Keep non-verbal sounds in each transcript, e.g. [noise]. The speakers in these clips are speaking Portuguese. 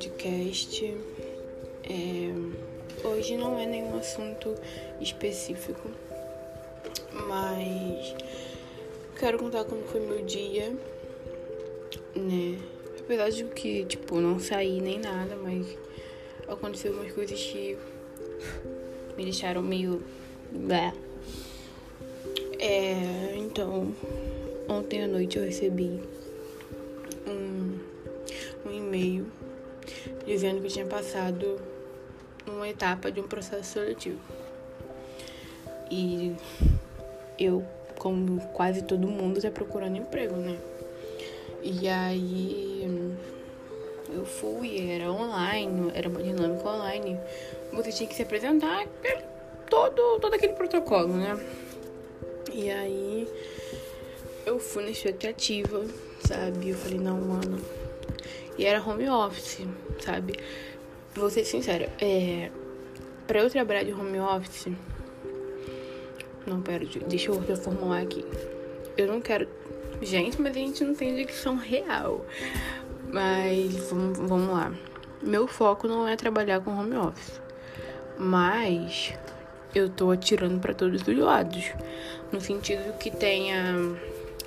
podcast. É... Hoje não é nenhum assunto específico, mas quero contar como foi meu dia, né? Apesar de que, tipo, não saí nem nada, mas aconteceu umas coisas que me deixaram meio. É, então, ontem à noite eu recebi um, um e-mail dizendo que tinha passado uma etapa de um processo seletivo. E eu, como quase todo mundo, tá procurando emprego, né? E aí eu fui, era online, era uma dinâmica online. Você tinha que se apresentar todo, todo aquele protocolo, né? E aí eu fui na expectativa, sabe? Eu falei, não, mano. E era home office, sabe? Vou ser sincera, é. Pra eu trabalhar de home office. Não, pera, deixa eu reformular aqui. Eu não quero. Gente, mas a gente não tem dicção real. Mas vamos, vamos lá. Meu foco não é trabalhar com home office. Mas eu tô atirando para todos os lados. No sentido que tenha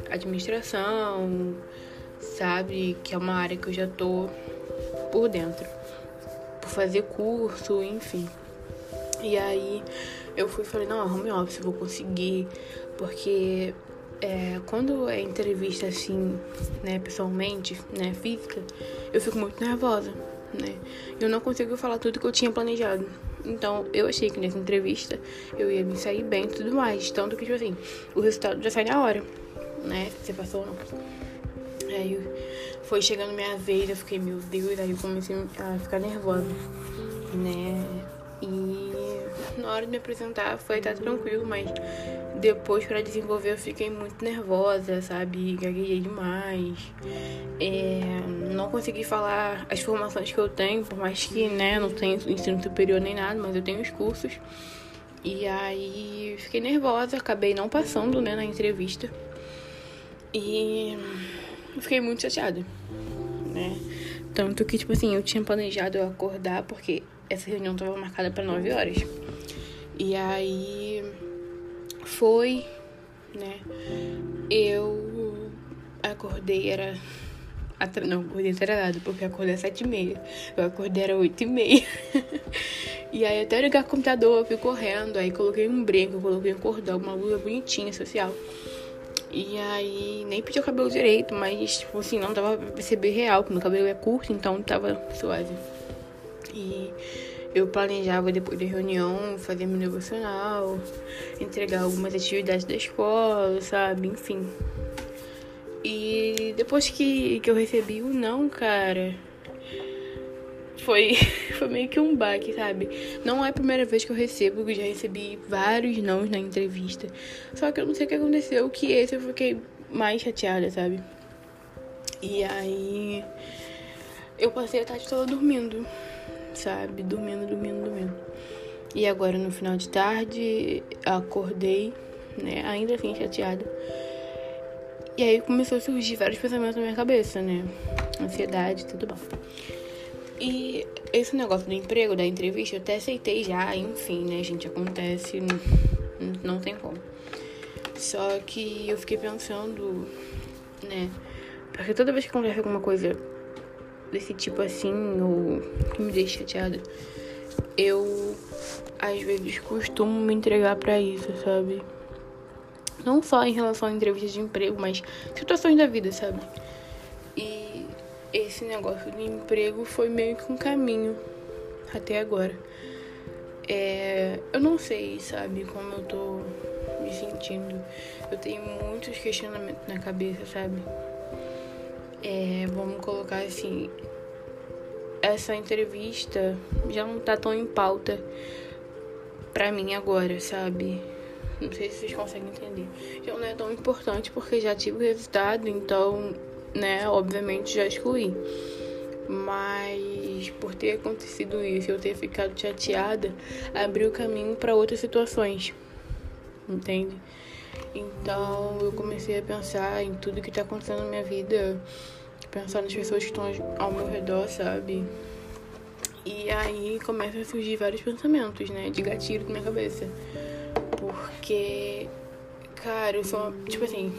administração, sabe? Que é uma área que eu já tô por dentro. Por fazer curso, enfim. E aí eu fui e falei, não, home office, vou conseguir. Porque é, quando é entrevista assim, né, pessoalmente, né, física, eu fico muito nervosa, né? Eu não consigo falar tudo que eu tinha planejado. Então, eu achei que nessa entrevista eu ia me sair bem e tudo mais. Tanto que, tipo assim, o resultado já sai na hora, né? Se você passou ou não. Aí foi chegando minha vez, eu fiquei, meu Deus, aí eu comecei a ficar nervosa, né? E na hora de me apresentar foi tá tranquilo, mas depois para desenvolver eu fiquei muito nervosa, sabe? Gaguejei demais. É, não consegui falar as formações que eu tenho, por mais que, né, não tenho ensino superior nem nada, mas eu tenho os cursos. E aí fiquei nervosa, acabei não passando, né, na entrevista. E fiquei muito chateada, né? Tanto que, tipo assim, eu tinha planejado eu acordar porque essa reunião estava marcada para 9 horas. E aí foi, né? Eu acordei, era. Não, acordei atrasado, porque eu acordei às sete e meia. Eu acordei era oito e meia. [laughs] aí até ligar o computador, eu fui correndo. Aí coloquei um brinco, coloquei um cordão, uma luz bonitinha, social. E aí nem pedi o cabelo direito, mas tipo assim, não dava pra perceber real, porque meu cabelo é curto, então tava suave. E eu planejava depois da reunião fazer meu devocional, entregar algumas atividades da escola, sabe? Enfim. E depois que, que eu recebi o não, cara, foi, [laughs] foi meio que um baque, sabe? Não é a primeira vez que eu recebo, eu já recebi vários não na entrevista. Só que eu não sei o que aconteceu, que esse eu fiquei mais chateada, sabe? E aí eu passei a tarde toda dormindo sabe? Dormindo, dormindo, dormindo. E agora no final de tarde acordei, né? Ainda assim chateada. E aí começou a surgir vários pensamentos na minha cabeça, né? Ansiedade, tudo bom. E esse negócio do emprego, da entrevista, eu até aceitei já, enfim, né, gente? Acontece, não, não tem como. Só que eu fiquei pensando, né? Porque toda vez que acontece alguma coisa desse tipo assim, ou que me deixa chateada, eu às vezes costumo me entregar para isso, sabe? Não só em relação a entrevistas de emprego, mas situações da vida, sabe? Esse negócio de emprego foi meio que um caminho até agora. É, eu não sei, sabe, como eu tô me sentindo. Eu tenho muitos questionamentos na cabeça, sabe? É, vamos colocar assim, essa entrevista já não tá tão em pauta pra mim agora, sabe? Não sei se vocês conseguem entender. Já não é tão importante porque já tive o resultado, então, né, obviamente já excluí. Mas por ter acontecido isso, eu ter ficado chateada, abriu caminho para outras situações. Entende? Então eu comecei a pensar em tudo que tá acontecendo na minha vida pensar nas pessoas que estão ao meu redor, sabe? E aí começam a surgir vários pensamentos, né? De gatilho na minha cabeça. Porque, cara, eu sou, tipo assim,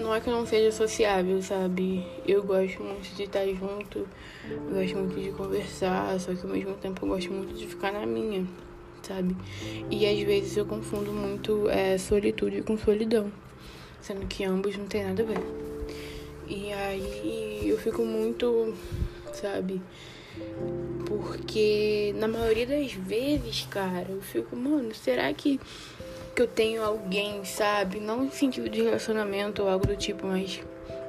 não é que eu não seja sociável, sabe? Eu gosto muito de estar junto, eu gosto muito de conversar, só que ao mesmo tempo eu gosto muito de ficar na minha, sabe? E às vezes eu confundo muito é, solitude com solidão, sendo que ambos não tem nada a ver. E aí eu fico muito, sabe? Porque na maioria das vezes, cara, eu fico, mano, será que que eu tenho alguém, sabe? Não em sentido de relacionamento ou algo do tipo, mas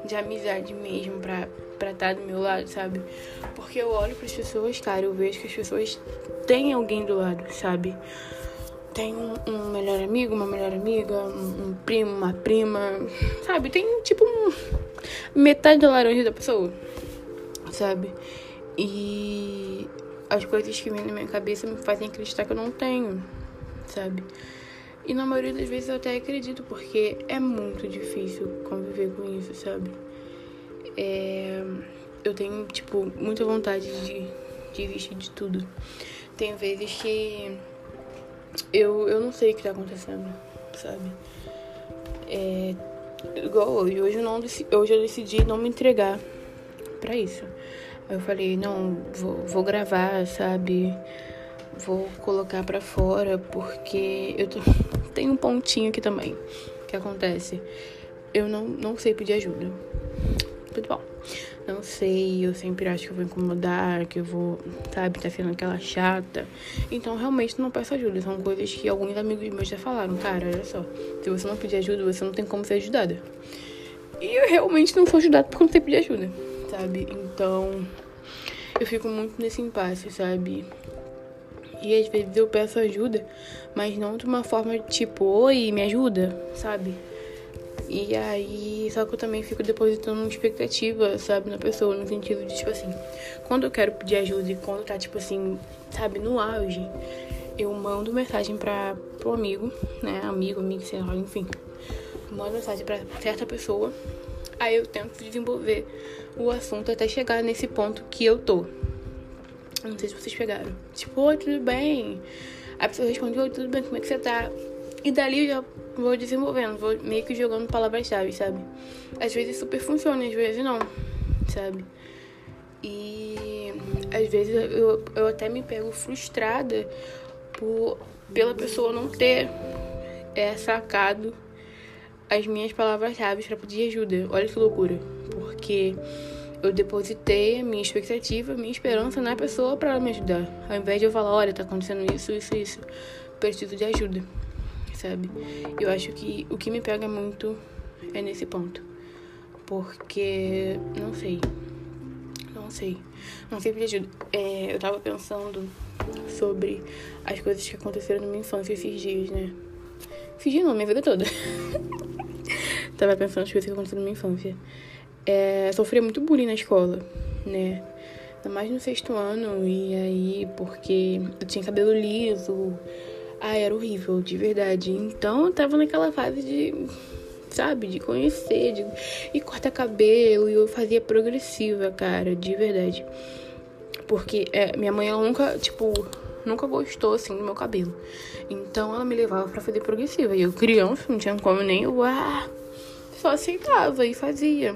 de amizade mesmo pra, pra estar tá do meu lado, sabe? Porque eu olho para as pessoas, cara, eu vejo que as pessoas têm alguém do lado, sabe? Tem um, um melhor amigo, uma melhor amiga, um, um, primo, uma prima, sabe? Tem tipo um, metade da laranja da pessoa, sabe? E as coisas que vêm na minha cabeça me fazem acreditar que eu não tenho, sabe? E na maioria das vezes eu até acredito, porque é muito difícil conviver com isso, sabe? É... Eu tenho, tipo, muita vontade de, de vestir de tudo. Tem vezes que eu, eu não sei o que tá acontecendo, sabe? É... Igual hoje. Hoje eu, não, hoje eu decidi não me entregar para isso. Eu falei, não, vou, vou gravar, sabe? Vou colocar para fora, porque eu tô... [laughs] tem um pontinho aqui também que acontece. Eu não, não sei pedir ajuda. Tudo bom. Não sei, eu sempre acho que eu vou incomodar, que eu vou, sabe, tá sendo aquela chata. Então, realmente não peço ajuda. São coisas que alguns amigos meus já falaram. Cara, olha só, se você não pedir ajuda, você não tem como ser ajudada. E eu realmente não sou ajudada porque não sei pedir ajuda, sabe? Então, eu fico muito nesse impasse, sabe? E às vezes eu peço ajuda, mas não de uma forma tipo, oi, me ajuda, sabe? E aí, só que eu também fico depositando uma expectativa, sabe, na pessoa, no sentido de, tipo assim, quando eu quero pedir ajuda e quando tá, tipo assim, sabe, no auge, eu mando mensagem pra, pro amigo, né, amigo, amigo, sei lá, enfim. Mando mensagem pra certa pessoa, aí eu tento desenvolver o assunto até chegar nesse ponto que eu tô, não sei se vocês pegaram. Tipo, oi, tudo bem? A pessoa responde, oi, tudo bem, como é que você tá? E dali eu já vou desenvolvendo, vou meio que jogando palavras-chave, sabe? Às vezes super funciona, às vezes não, sabe? E às vezes eu, eu até me pego frustrada por, pela pessoa não ter é, sacado as minhas palavras-chave para pedir ajuda. Olha que loucura. Porque eu depositei a minha expectativa, a minha esperança na pessoa para ela me ajudar. Ao invés de eu falar, olha, tá acontecendo isso, isso, isso, preciso de ajuda, sabe? Eu acho que o que me pega muito é nesse ponto. Porque, não sei, não sei, não sei pedir ajuda. É, eu tava pensando sobre as coisas que aconteceram na minha infância esses dias, né? Esses dias não, minha vida toda. [laughs] tava pensando nas coisas que aconteceram na minha infância é, sofria muito bullying na escola, né? Ainda mais no sexto ano, e aí, porque eu tinha cabelo liso. Ah, era horrível, de verdade. Então eu tava naquela fase de, sabe, de conhecer, de e cortar cabelo, e eu fazia progressiva, cara, de verdade. Porque é, minha mãe, ela nunca, tipo, nunca gostou, assim, do meu cabelo. Então ela me levava para fazer progressiva. E eu, criança, não tinha como nem eu, ah, só aceitava e fazia.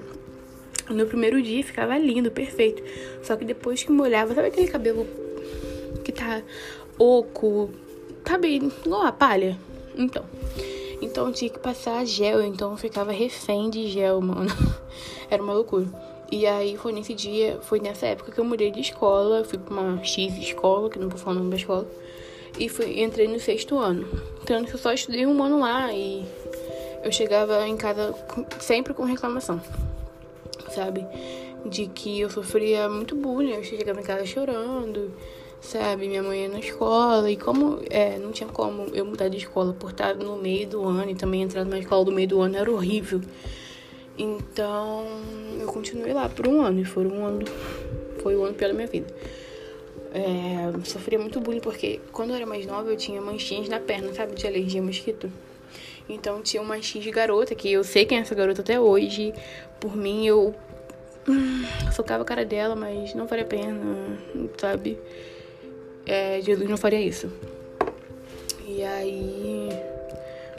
No primeiro dia ficava lindo, perfeito. Só que depois que molhava, sabe aquele cabelo que tá oco, sabe, igual a palha? Então. Então tinha que passar gel, então ficava refém de gel, mano. [laughs] Era uma loucura. E aí foi nesse dia, foi nessa época que eu mudei de escola, fui pra uma X escola, que não vou falar o nome da escola. E fui, entrei no sexto ano. Tanto que eu só estudei um ano lá e eu chegava em casa sempre com reclamação sabe? De que eu sofria muito bullying, eu chegava em casa chorando, sabe? Minha mãe ia na escola e como é, não tinha como eu mudar de escola por estar no meio do ano e também entrar numa escola do meio do ano era horrível. Então eu continuei lá por um ano e foi um ano, foi um ano pela minha vida. É, sofria muito bullying porque quando eu era mais nova eu tinha manchinhas na perna, sabe? De alergia a mosquito. Então tinha uma X garota, que eu sei quem é essa garota até hoje. Por mim, eu socava a cara dela, mas não faria pena, sabe? É, Jesus não faria isso. E aí.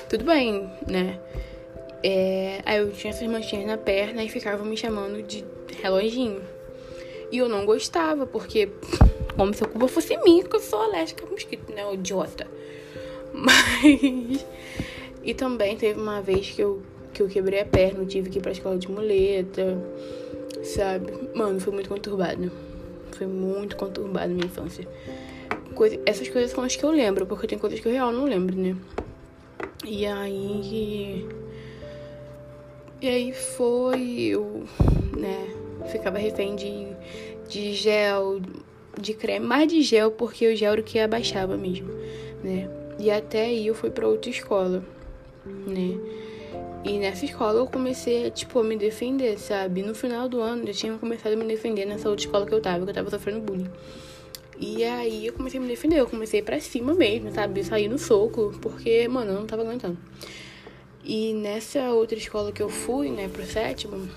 Tudo bem, né? É, aí eu tinha essas manchinhas na perna e ficava me chamando de reloginho. E eu não gostava, porque como se a culpa fosse minha, que eu sou alérgica a mosquito, né? O idiota. [laughs] Mas. E também teve uma vez que eu, que eu quebrei a perna, eu tive que ir pra escola de muleta, sabe? Mano, foi muito conturbado. Foi muito conturbado minha infância. Coisa, essas coisas são as que eu lembro, porque tem coisas que eu real não lembro, né? E aí. E aí foi. Eu, né? Ficava refém de, de gel, de creme, mais de gel, porque o gel era o que abaixava mesmo, né? E até aí eu fui para outra escola, né? E nessa escola eu comecei, tipo, a me defender, sabe? No final do ano eu tinha começado a me defender nessa outra escola que eu tava, que eu tava sofrendo bullying. E aí eu comecei a me defender, eu comecei pra cima mesmo, sabe? Sair no soco, porque, mano, eu não tava aguentando. E nessa outra escola que eu fui, né, pro sétimo,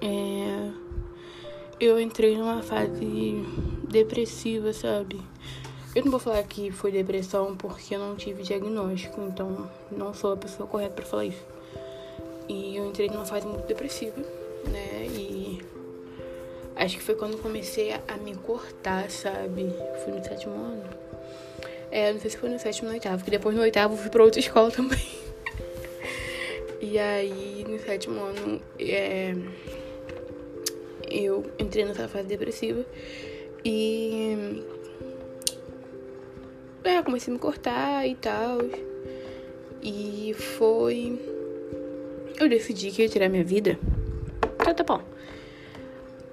é eu entrei numa fase depressiva, sabe? Eu não vou falar que foi depressão porque eu não tive diagnóstico, então não sou a pessoa correta para falar isso. E eu entrei numa fase muito depressiva, né? E acho que foi quando comecei a, me cortar, sabe? Fui no sétimo ano. É, não sei se foi no sétimo ou no oitavo, porque depois no oitavo fui pra outra [laughs] escola também. e aí, no sétimo ano, é eu entrei nessa fase depressiva e. É, comecei a me cortar e tal. E foi. Eu decidi que ia tirar minha vida. Tá, tá bom.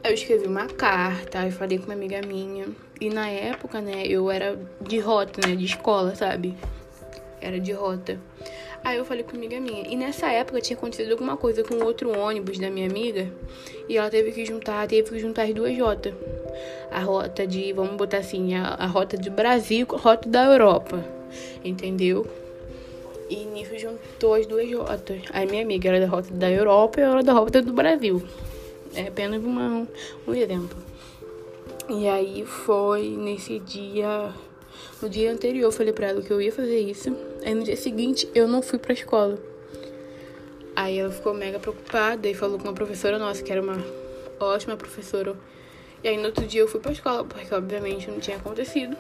Eu escrevi uma carta, eu falei com uma amiga minha. E na época, né, eu era de rota, né, de escola, sabe? Era de rota. Aí eu falei com uma amiga minha. E nessa época tinha acontecido alguma coisa com outro ônibus da minha amiga. E ela teve que juntar, teve que juntar as duas rotas. A rota de, vamos botar assim, a, a rota do Brasil com a rota da Europa. Entendeu? E nisso juntou as duas rotas. Aí minha amiga era da rota da Europa e eu era da rota do Brasil. É apenas uma, um exemplo. E aí foi nesse dia no dia anterior eu falei pra ela que eu ia fazer isso. Aí no dia seguinte eu não fui pra escola. Aí ela ficou mega preocupada e falou com uma professora nossa, que era uma ótima professora. E aí no outro dia eu fui pra escola, porque obviamente não tinha acontecido.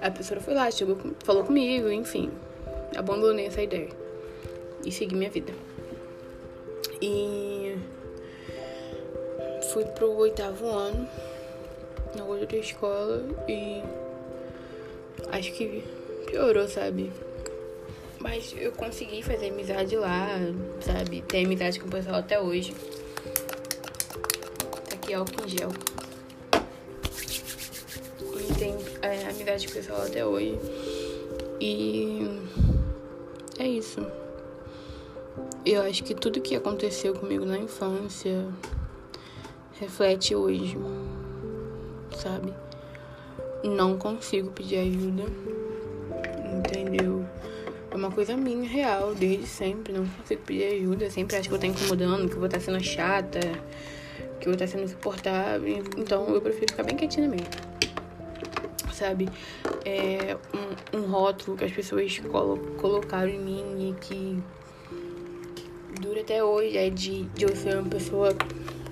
A professora foi lá, chegou, falou comigo, enfim. Abandonei essa ideia. E segui minha vida. E fui pro oitavo ano na outra escola e acho que piorou, sabe? Mas eu consegui fazer amizade lá, sabe? Ter amizade com o pessoal até hoje. Tá aqui álcool em gel. E tem é, amizade com o pessoal até hoje. E é isso. Eu acho que tudo que aconteceu comigo na infância reflete hoje, sabe? Não consigo pedir ajuda. Entendeu? É uma coisa minha, real, desde sempre. Não consigo pedir ajuda. Sempre acho que eu tô incomodando, que eu vou estar sendo chata, que eu vou estar sendo insuportável. Então eu prefiro ficar bem quietinha mesmo. Sabe? É um, um rótulo que as pessoas colo colocaram em mim e que dura até hoje é de, de eu ser uma pessoa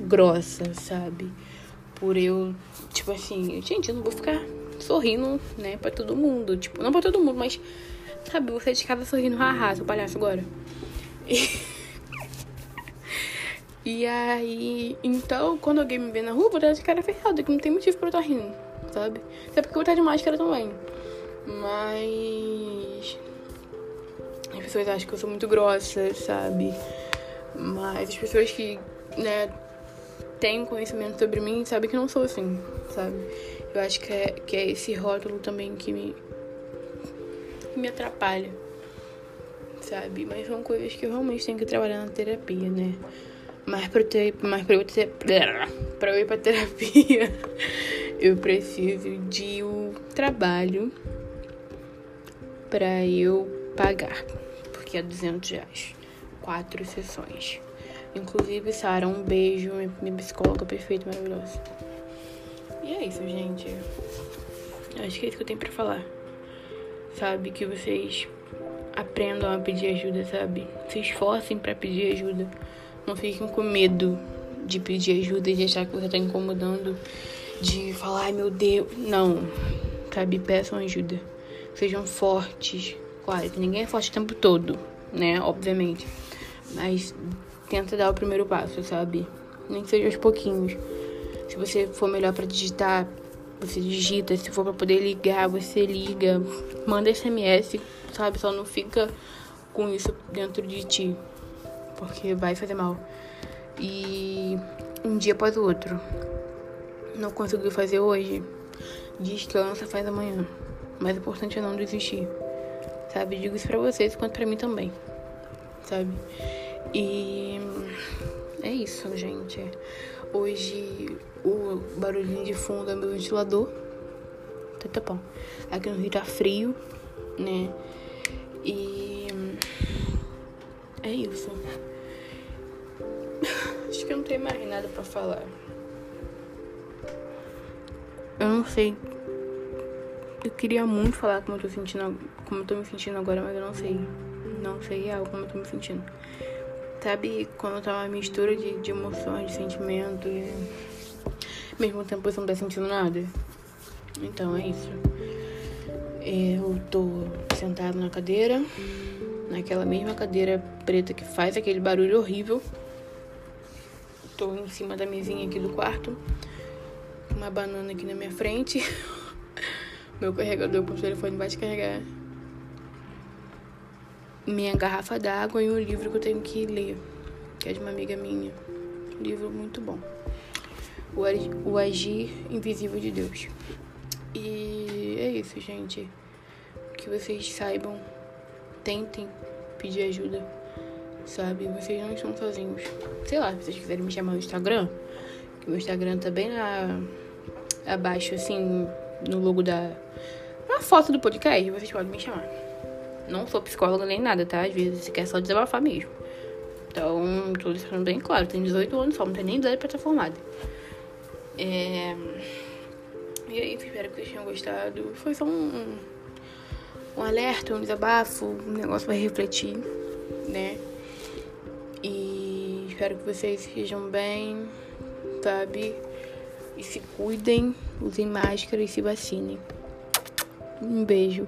grossa, sabe? Por eu, tipo assim, gente, eu não vou ficar sorrindo, né, pra todo mundo. Tipo, não pra todo mundo, mas, sabe, você de casa sorrindo, haha, seu palhaço agora. E... [laughs] e aí, então, quando alguém me vê na rua, vou dar de cara fechada, que não tem motivo pra eu estar rindo, sabe? Até porque eu vou estar de máscara também. Mas. As pessoas acham que eu sou muito grossa, sabe? Mas as pessoas que, né, têm conhecimento sobre mim sabem que não sou assim, sabe? Eu acho que é, que é esse rótulo também que me, que me atrapalha, sabe? Mas são coisas que eu realmente tenho que trabalhar na terapia, né? Mas pra, ter, mas pra, eu, ter, pra eu ir pra terapia, [laughs] eu preciso de um trabalho pra eu pagar. Porque é 200 reais. Quatro sessões. Inclusive, Sara, um beijo, minha psicóloga perfeita, maravilhosa. E é isso, gente. Acho que é isso que eu tenho pra falar. Sabe? Que vocês aprendam a pedir ajuda, sabe? Se esforcem para pedir ajuda. Não fiquem com medo de pedir ajuda de achar que você tá incomodando. De falar, ai meu Deus. Não. Sabe? Peçam ajuda. Sejam fortes. Claro que ninguém é forte o tempo todo, né? Obviamente. Mas tenta dar o primeiro passo, sabe? Nem que seja aos pouquinhos. Se você for melhor para digitar, você digita. Se for para poder ligar, você liga. Manda SMS, sabe? Só não fica com isso dentro de ti. Porque vai fazer mal. E um dia após o outro. Não conseguiu fazer hoje? Descansa, faz amanhã. Mais importante é não desistir. Sabe? Digo isso pra vocês quanto pra mim também. Sabe? E é isso, gente. Hoje o barulhinho de fundo é meu ventilador. Tá, tá bom. Aqui no Rio tá frio, né? E é isso. [laughs] Acho que eu não tenho mais nada pra falar. Eu não sei. Eu queria muito falar como eu tô sentindo, como eu tô me sentindo agora, mas eu não sei. Não sei real como eu tô me sentindo. Sabe quando tá uma mistura de, de emoções, de sentimentos, e ao mesmo tempo você não tá sentindo nada? Então é isso. Eu tô sentado na cadeira, naquela mesma cadeira preta que faz aquele barulho horrível. Tô em cima da mesinha aqui do quarto, uma banana aqui na minha frente. [laughs] Meu carregador pro telefone vai descarregar minha garrafa d'água e um livro que eu tenho que ler, que é de uma amiga minha. Um livro muito bom. O Agir Invisível de Deus. E é isso, gente. Que vocês saibam, tentem pedir ajuda, sabe? Vocês não estão sozinhos. Sei lá, se vocês quiserem me chamar no Instagram, que o meu Instagram tá bem lá abaixo, assim, no logo da. Na foto do podcast, vocês podem me chamar. Não sou psicóloga nem nada, tá? Às vezes você quer só desabafar mesmo. Então, tô deixando bem claro, tenho 18 anos só, não tenho nem idade pra estar formada. É... E aí, espero que vocês tenham gostado. Foi só um, um alerta, um desabafo, um negócio pra refletir, né? E espero que vocês estejam bem, sabe? E se cuidem, usem máscara e se vacinem. Um beijo.